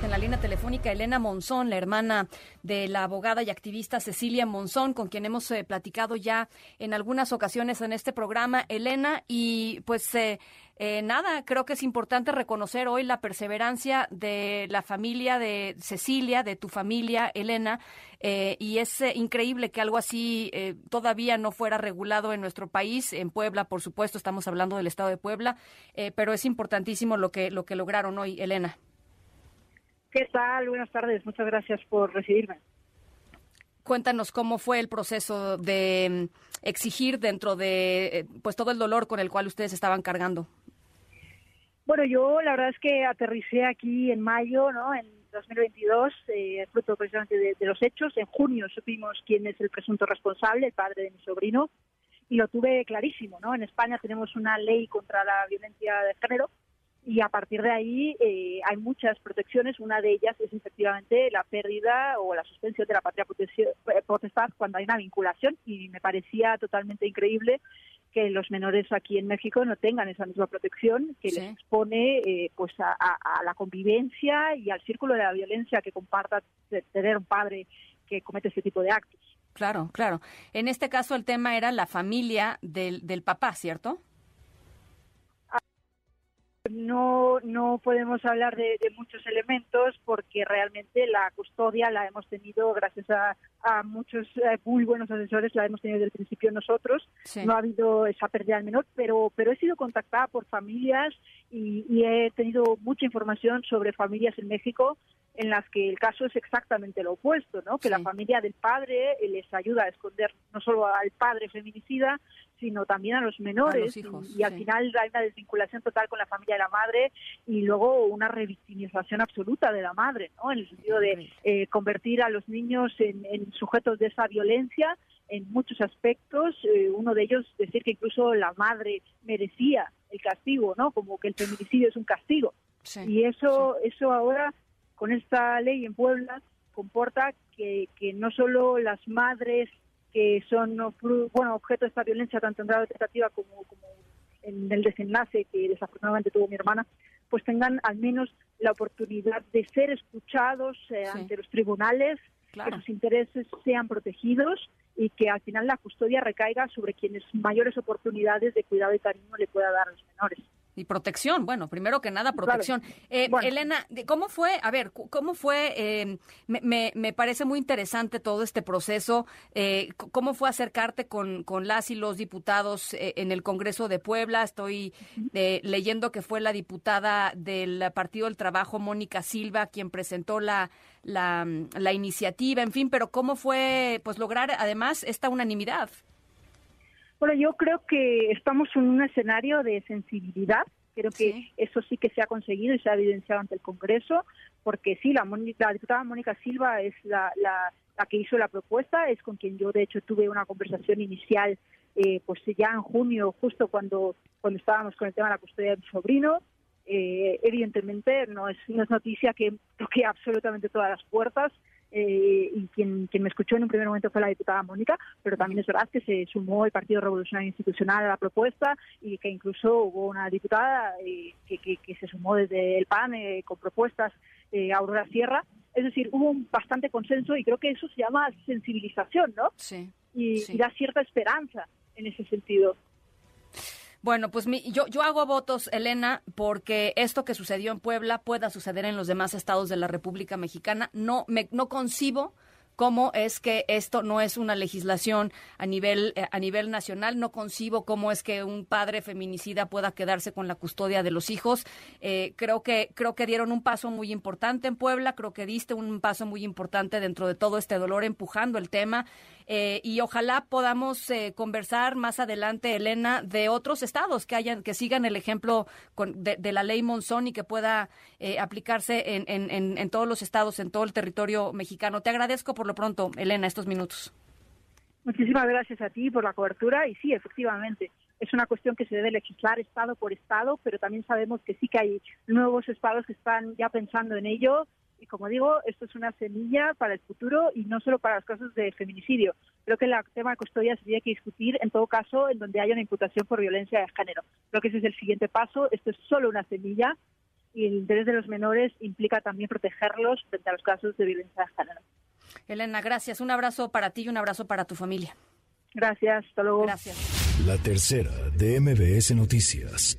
En la línea telefónica, Elena Monzón, la hermana de la abogada y activista Cecilia Monzón, con quien hemos eh, platicado ya en algunas ocasiones en este programa. Elena, y pues eh, eh, nada, creo que es importante reconocer hoy la perseverancia de la familia de Cecilia, de tu familia, Elena, y es increíble que algo así todavía no fuera regulado en nuestro país, en Puebla, por supuesto, estamos hablando del estado de Puebla, pero es importantísimo lo que, lo que lograron hoy, Elena. ¿Qué tal? Buenas tardes. Muchas gracias por recibirme. Cuéntanos cómo fue el proceso de mm, exigir dentro de eh, pues todo el dolor con el cual ustedes estaban cargando. Bueno, yo la verdad es que aterricé aquí en mayo, ¿no? En 2022, eh, fruto precisamente de, de, los hechos. En junio supimos quién es el presunto responsable, el padre de mi sobrino, y lo tuve clarísimo, ¿no? En España tenemos una ley contra la violencia de género y a partir de ahí eh, hay muchas protecciones. Una de ellas es efectivamente la pérdida o la suspensión de la patria eh, potestad cuando hay una vinculación y me parecía totalmente increíble que los menores aquí en México no tengan esa misma protección que les expone eh, pues a, la convivencia y al círculo de la violencia que comparta tener un padre que comete ese tipo de actos. Claro, claro. En este caso el tema era la familia del, del papá, ¿cierto? No, no podemos hablar de, muchos elementos porque realmente la custodia la hemos tenido gracias a, a muchos eh, muy buenos asesores, la hemos tenido desde el principio nosotros. No ha habido esa pérdida al menor, pero, pero he sido contactada por familias y, y he tenido mucha información sobre familias en México en las que el caso es exactamente lo opuesto, ¿no? Que la familia del padre eh, les ayuda a esconder no solo al padre feminicida, sino también a los menores y, al final hay una desvinculación total con la familia de la madre y luego una revictimización absoluta de la madre, ¿no? En el sentido de eh, convertir a los niños en, sujetos de esa violencia en muchos aspectos. Eh, uno de ellos decir que incluso la madre merecía el castigo, ¿no? Como que el feminicidio es un castigo. y eso, eso ahora con esta ley en Puebla comporta que, que no solo las madres que son bueno objeto de esta violencia tanto en grado de tentativa como, como en el desenlace que desafortunadamente tuvo mi hermana, pues tengan al menos la oportunidad de ser escuchados eh, ante los tribunales, que sus intereses sean protegidos y que al final la custodia recaiga sobre quienes mayores oportunidades de cuidado y cariño le pueda dar a los menores. Y protección, bueno, primero que nada, protección. Eh, Elena, ¿cómo fue? A ver, ¿cómo fue? Eh, me, me, parece muy interesante todo este proceso. Eh, ¿Cómo fue acercarte con, con las y los diputados en el Congreso de Puebla? Estoy leyendo que fue la diputada del Partido del Trabajo, Mónica Silva, quien presentó la, la, la iniciativa, en fin, pero ¿cómo fue pues lograr además esta unanimidad? Bueno, yo creo que estamos en un escenario de sensibilidad. Creo que eso sí que se ha conseguido y se ha evidenciado ante el Congreso, porque sí, la, la diputada Mónica Silva es la, la, que hizo la propuesta, es con quien yo de hecho tuve una conversación inicial, eh, pues ya en junio, justo cuando, cuando estábamos con el tema de la custodia de mi sobrino. Eh, evidentemente no es, no es noticia que toque absolutamente todas las puertas. Eh, y quien, quien me escuchó en un primer momento fue la diputada Mónica, pero también es verdad que se sumó el Partido Revolucionario Institucional a la propuesta y que incluso hubo una diputada eh, que, que, se sumó desde el PAN eh, con propuestas, Aurora Sierra. Es decir, hubo un bastante consenso y creo que eso se llama sensibilización, ¿no? Sí. Y, y da cierta esperanza en ese sentido. Bueno, pues yo, yo hago votos, Elena, porque esto que sucedió en Puebla pueda suceder en los demás estados de la República Mexicana. No, me, no concibo cómo es que esto no es una legislación a nivel eh, a nivel nacional. No concibo cómo es que un padre feminicida pueda quedarse con la custodia de los hijos. Eh, creo que creo que dieron un paso muy importante en Puebla. Creo que diste un paso muy importante dentro de todo este dolor, empujando el tema. Eh, y ojalá podamos conversar más adelante, Elena, de otros estados que hayan que sigan el ejemplo de, la ley Monzón y que pueda aplicarse en, en, en todos los estados, en todo el territorio mexicano. Te agradezco por lo pronto, Elena, estos minutos. Muchísimas gracias a ti por la cobertura y sí, efectivamente, es una cuestión que se debe legislar estado por estado, pero también sabemos que sí que hay nuevos estados que están ya pensando en ello y como digo, esto es una semilla para el futuro y no solo para los casos de feminicidio. Creo que el tema de custodia se tiene que discutir en todo caso en donde haya una imputación por violencia de género. Creo que ese es el siguiente paso. Esto es solo una semilla y el interés de los menores implica también protegerlos frente a los casos de violencia de género. Elena, gracias. Un abrazo para ti y un abrazo para tu familia. Gracias. Hasta luego. Gracias. La tercera de MBS Noticias.